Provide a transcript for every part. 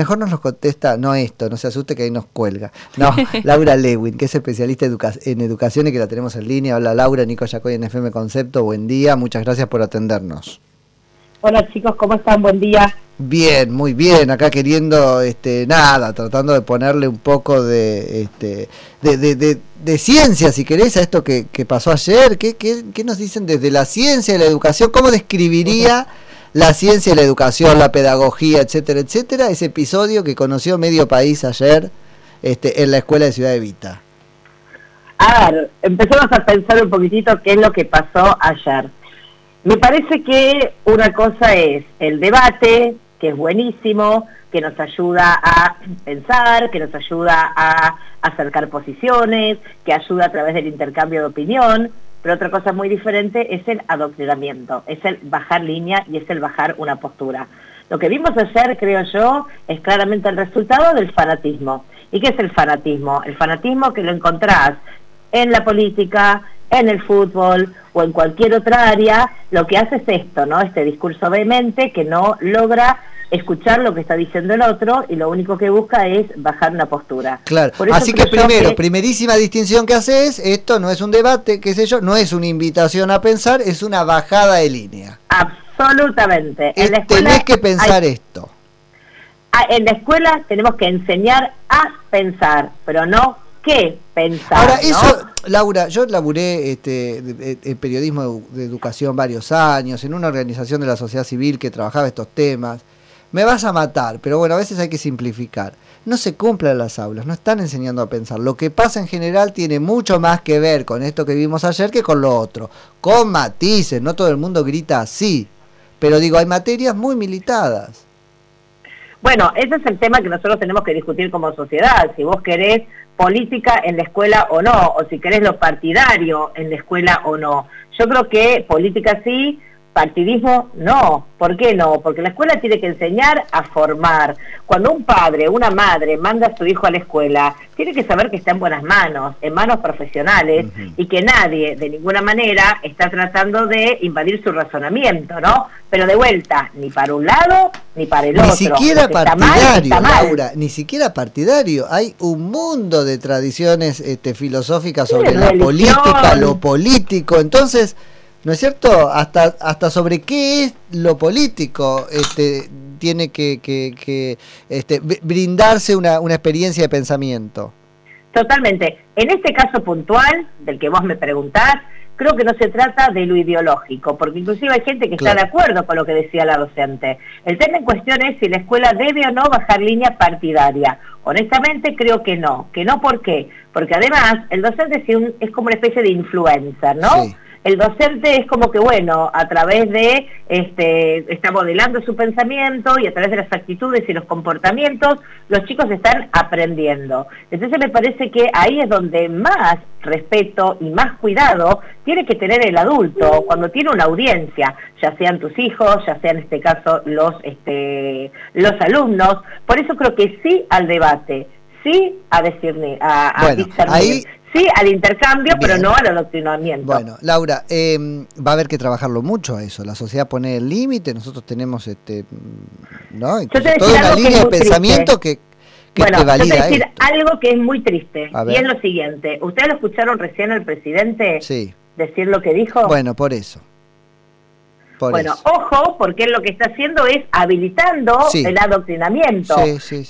Mejor nos lo contesta, no esto, no se asuste que ahí nos cuelga. No, Laura Lewin, que es especialista en educación y que la tenemos en línea. Hola Laura, Nico Yacoy en FM Concepto, buen día, muchas gracias por atendernos. Hola chicos, ¿cómo están? Buen día. Bien, muy bien, acá queriendo, este, nada, tratando de ponerle un poco de, este, de, ciencia, si querés, a esto que, pasó ayer. ¿Qué, ¿Qué, qué, nos dicen desde la ciencia y la educación? ¿Cómo describiría la ciencia, la educación, la pedagogía, etcétera, etcétera, ese episodio que conoció medio país ayer este, en la escuela de Ciudad Evita. A ver, empecemos a pensar un poquitito qué es lo que pasó ayer. Me parece que una cosa es el debate, que es buenísimo, que nos ayuda a pensar, que nos ayuda a acercar posiciones, que ayuda a través del intercambio de opinión, pero otra cosa muy diferente es el adoctrinamiento, es el bajar línea y es el bajar una postura. Lo que vimos ayer, creo yo, es claramente el resultado del fanatismo. ¿Y qué es el fanatismo? El fanatismo que lo encontrás en la política, en el fútbol o en cualquier otra área, lo que hace es esto, ¿no? Este discurso vehemente que no logra escuchar lo que está diciendo el otro y lo único que busca es bajar una postura. Claro, así que primero, primerísima distinción que haces, esto no es un debate, qué sé yo, no es una invitación a pensar, es una bajada de línea. Absolutamente. en la tenés que pensar esto. Ah, en la escuela tenemos que enseñar a pensar, pero no qué pensar. Ahora, eso, Laura, yo laburé este, en periodismo de educación varios años, en una organización de la sociedad civil que trabajaba estos temas me vas a matar, pero bueno, a veces hay que simplificar. No se cumplen las aulas, no están enseñando a pensar. Lo que pasa en general tiene mucho más que ver con esto que vimos ayer que con lo otro. Con matices, no todo el mundo grita así. Pero digo, hay materias muy militadas. Bueno, ese es el tema que nosotros tenemos que discutir como sociedad. Si vos querés política en la escuela o no, o si querés lo partidario en la escuela o no. Yo creo que política sí, partidismo no. ¿Por qué no? Porque la escuela tiene que enseñar a formar. Cuando un padre, una madre manda a su hijo a la escuela, tiene que saber que está en buenas manos, en manos profesionales, y que nadie, de ninguna manera, está tratando de invadir su razonamiento, ¿no? Pero de vuelta, ni para un lado, ni para el otro. Ni siquiera partidario, Laura, ni siquiera partidario. Hay un mundo de tradiciones este, filosóficas sobre la política, lo político. Entonces ¿no es cierto? Hasta, hasta sobre qué es lo político este, tiene que, que, este, brindarse una, una experiencia de pensamiento. Totalmente. En este caso puntual, del que vos me preguntás, creo que no se trata de lo ideológico, porque inclusive hay gente que está de acuerdo con lo que decía la docente. El tema en cuestión es si la escuela debe o no bajar línea partidaria. Honestamente creo que no. ¿Que no por qué? Porque además el docente es, como una especie de influencer, ¿no? El docente es como que, bueno, a través de, este, está modelando su pensamiento y a través de las actitudes y los comportamientos, los chicos están aprendiendo. Entonces me parece que ahí es donde más respeto y más cuidado tiene que tener el adulto cuando tiene una audiencia, ya sean tus hijos, ya sean en este caso los, este, los alumnos. Por eso creo que sí al debate, sí a decirle, a, a discernir. Sí, al intercambio, pero no al adoctrinamiento. Bueno, Laura, em, va a haber que trabajarlo mucho a eso. La sociedad pone el límite, nosotros tenemos este, ¿no? toda una línea de pensamiento que, que bueno, te valida yo te decir algo que es muy triste, y es lo siguiente. ¿Ustedes lo escucharon recién al presidente decir lo que dijo? Bueno, por eso bueno, ojo, porque él lo que está haciendo es habilitando el adoctrinamiento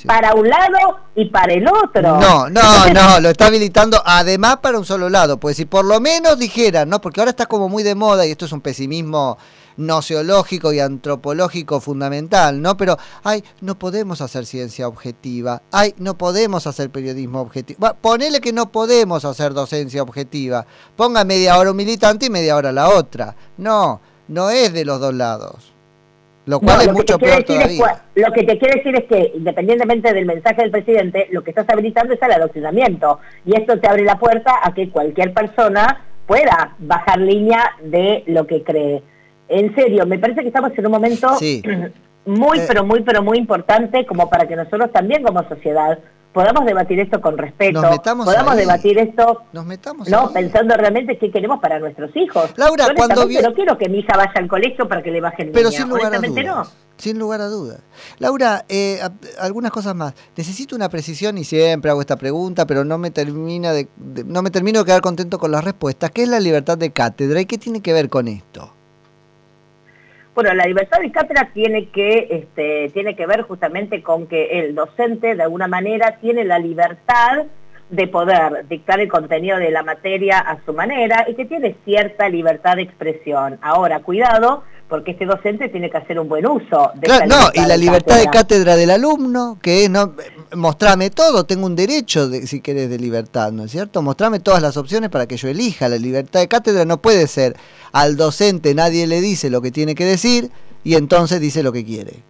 para un lado y para el otro. No, no, no, lo está habilitando además para un solo lado. Pues si por lo menos dijeran, ¿no? Porque ahora está como muy de moda y esto es un pesimismo nociológico y antropológico fundamental, ¿no? Pero, ay, no podemos hacer ciencia objetiva, ay, no podemos hacer periodismo objetivo. ponele que no podemos hacer docencia objetiva. Ponga media hora un militante y media hora la otra. No, no es de los dos lados. Lo cual es mucho peor todavía. lo que te quiere decir es que, independientemente del mensaje del presidente, lo que estás habilitando es el adoctrinamiento. Y esto te abre la puerta a que cualquier persona pueda bajar línea de lo que cree. En serio, me parece que estamos en un momento muy, eh. pero muy, pero muy importante como para que nosotros también como sociedad podamos debatir esto con respeto, podamos debatir esto, nos metamos no pensando realmente qué queremos para nuestros hijos. Laura, cuando no quiero que mi hija vaya al colegio para que le bajen Pero sin lugar a dudas. Sin lugar a dudas. Laura, eh, algunas cosas más. Necesito una precisión y siempre hago esta pregunta, pero no me termina de, no me termino de quedar contento con las respuestas. ¿Qué es la libertad de cátedra y qué tiene que ver con esto? Bueno, la libertad de cátedra tiene que, este, tiene que ver justamente con que el docente, de alguna manera, tiene la libertad de poder dictar el contenido de la materia a su manera y que tiene cierta libertad de expresión. Ahora, cuidado, porque este docente tiene que hacer un buen uso de claro, No, y la libertad de cátedra del alumno, que es, no, mostrame todo, tengo un derecho, de, si querés, de libertad, ¿no es cierto? Mostrame todas las opciones para que yo elija. La libertad de cátedra no puede ser al docente nadie le dice lo que tiene que decir y entonces dice lo que quiere.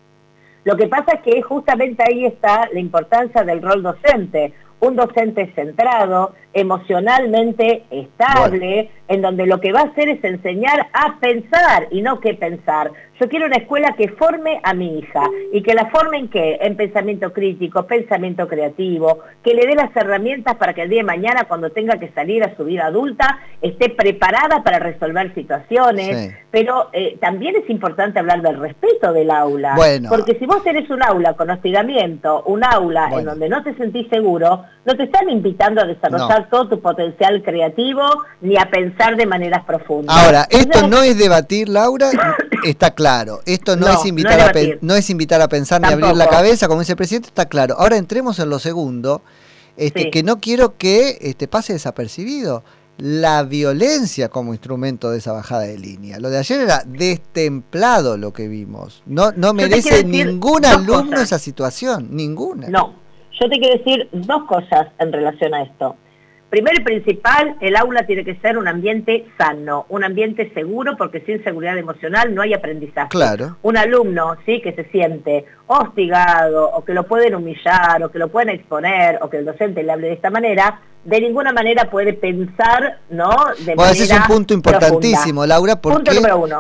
Lo que pasa es que justamente ahí está la importancia del rol docente un docente centrado, emocionalmente estable, en donde lo que va a hacer es enseñar a pensar y no qué pensar. Yo quiero una escuela que forme a mi hija y que la forme en qué? En pensamiento crítico, pensamiento creativo, que le dé las herramientas para que el día de mañana cuando tenga que salir a su vida adulta esté preparada para resolver situaciones. Pero eh, también es importante hablar del respeto del aula. Porque si vos tenés un aula con hostigamiento, un aula en donde no te sentís seguro, no te están invitando a desarrollar todo tu potencial creativo ni a pensar de maneras profundas. Ahora, esto no es debatir, Laura, está claro. Esto no, es invitar a no es invitar a pensar ni abrir la cabeza, como dice el presidente, está claro. Ahora entremos en lo segundo, este, que no quiero que este, pase desapercibido. La violencia como instrumento de esa bajada de línea. Lo de ayer era destemplado lo que vimos. No, no merece ningún alumno esa situación, ninguna. No, yo te quiero decir dos cosas en relación a esto. Primero y principal, el aula tiene que ser un ambiente sano, un ambiente seguro, porque sin seguridad emocional no hay aprendizaje. Claro. Un alumno, sí, que se siente hostigado, o que lo pueden humillar, o que lo pueden exponer, o que el docente le hable de esta manera, de ninguna manera puede pensar, ¿no? De bueno, ese es un punto importantísimo, Laura, porque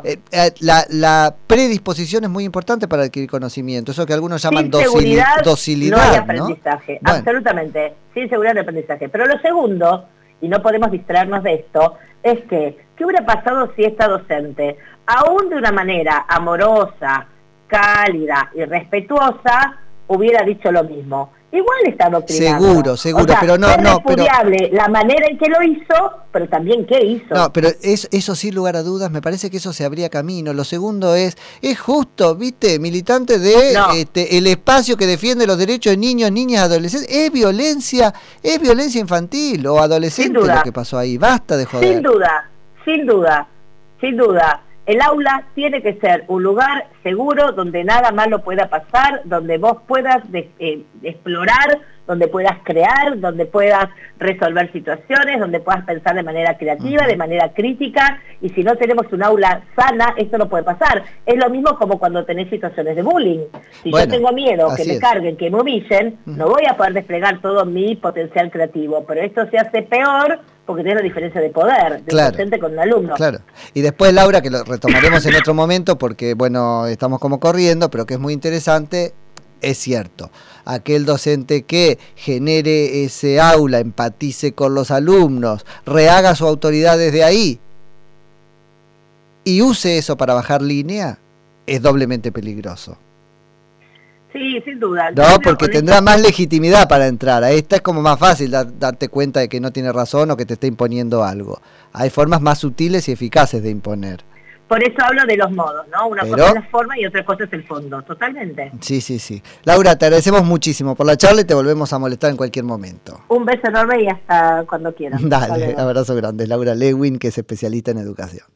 eh, eh, la, predisposición es muy importante para adquirir conocimiento, eso que algunos llaman docilidad. No hay aprendizaje, absolutamente, sin seguridad de aprendizaje. Pero lo segundo, y no podemos distraernos de esto, es que, ¿qué hubiera pasado si esta docente, aún de una manera amorosa, cálida y respetuosa, hubiera dicho lo mismo? Igual está doctrinado. Seguro, seguro, pero no, no, pero la manera en que lo hizo, pero también qué hizo. No, pero es, eso sin lugar a dudas, me parece que eso se abría camino. Lo segundo es, es justo, viste, militante de este, el espacio que defiende los derechos de niños, niñas, adolescentes, es violencia, es violencia infantil o adolescente lo que pasó ahí. Basta de joder. Sin duda, sin duda, sin duda. El aula tiene que ser un lugar seguro donde nada malo pueda pasar, donde vos puedas eh, explorar, donde puedas crear, donde puedas resolver situaciones, donde puedas pensar de manera creativa, de manera crítica, y si no tenemos un aula sana, esto no puede pasar. Es lo mismo como cuando tenés situaciones de bullying. Si yo tengo miedo que me carguen, que me humillen, no voy a poder desplegar todo mi potencial creativo, pero esto se hace peor porque tiene una diferencia de poder de docente con un alumno. Claro. Y después, Laura, que lo retomaremos en otro momento porque, bueno, estamos como corriendo, pero que es muy interesante, es cierto. Aquel docente que genere ese aula, empatice con los alumnos, rehaga su autoridad desde ahí y use eso para bajar línea, es doblemente peligroso. Sí, sin duda. No, porque tendrá más legitimidad para entrar. A esta es como más fácil darte cuenta de que no tiene razón o que te está imponiendo algo. Hay formas más sutiles y eficaces de imponer. Por eso hablo de los modos, ¿no? Una cosa es la forma y otra cosa es el fondo, totalmente. Sí, sí, sí. Laura, te agradecemos muchísimo por la charla y te volvemos a molestar en cualquier momento. Un beso enorme y hasta cuando quieras. Dale, abrazo grande. Laura Lewin, que es especialista en educación.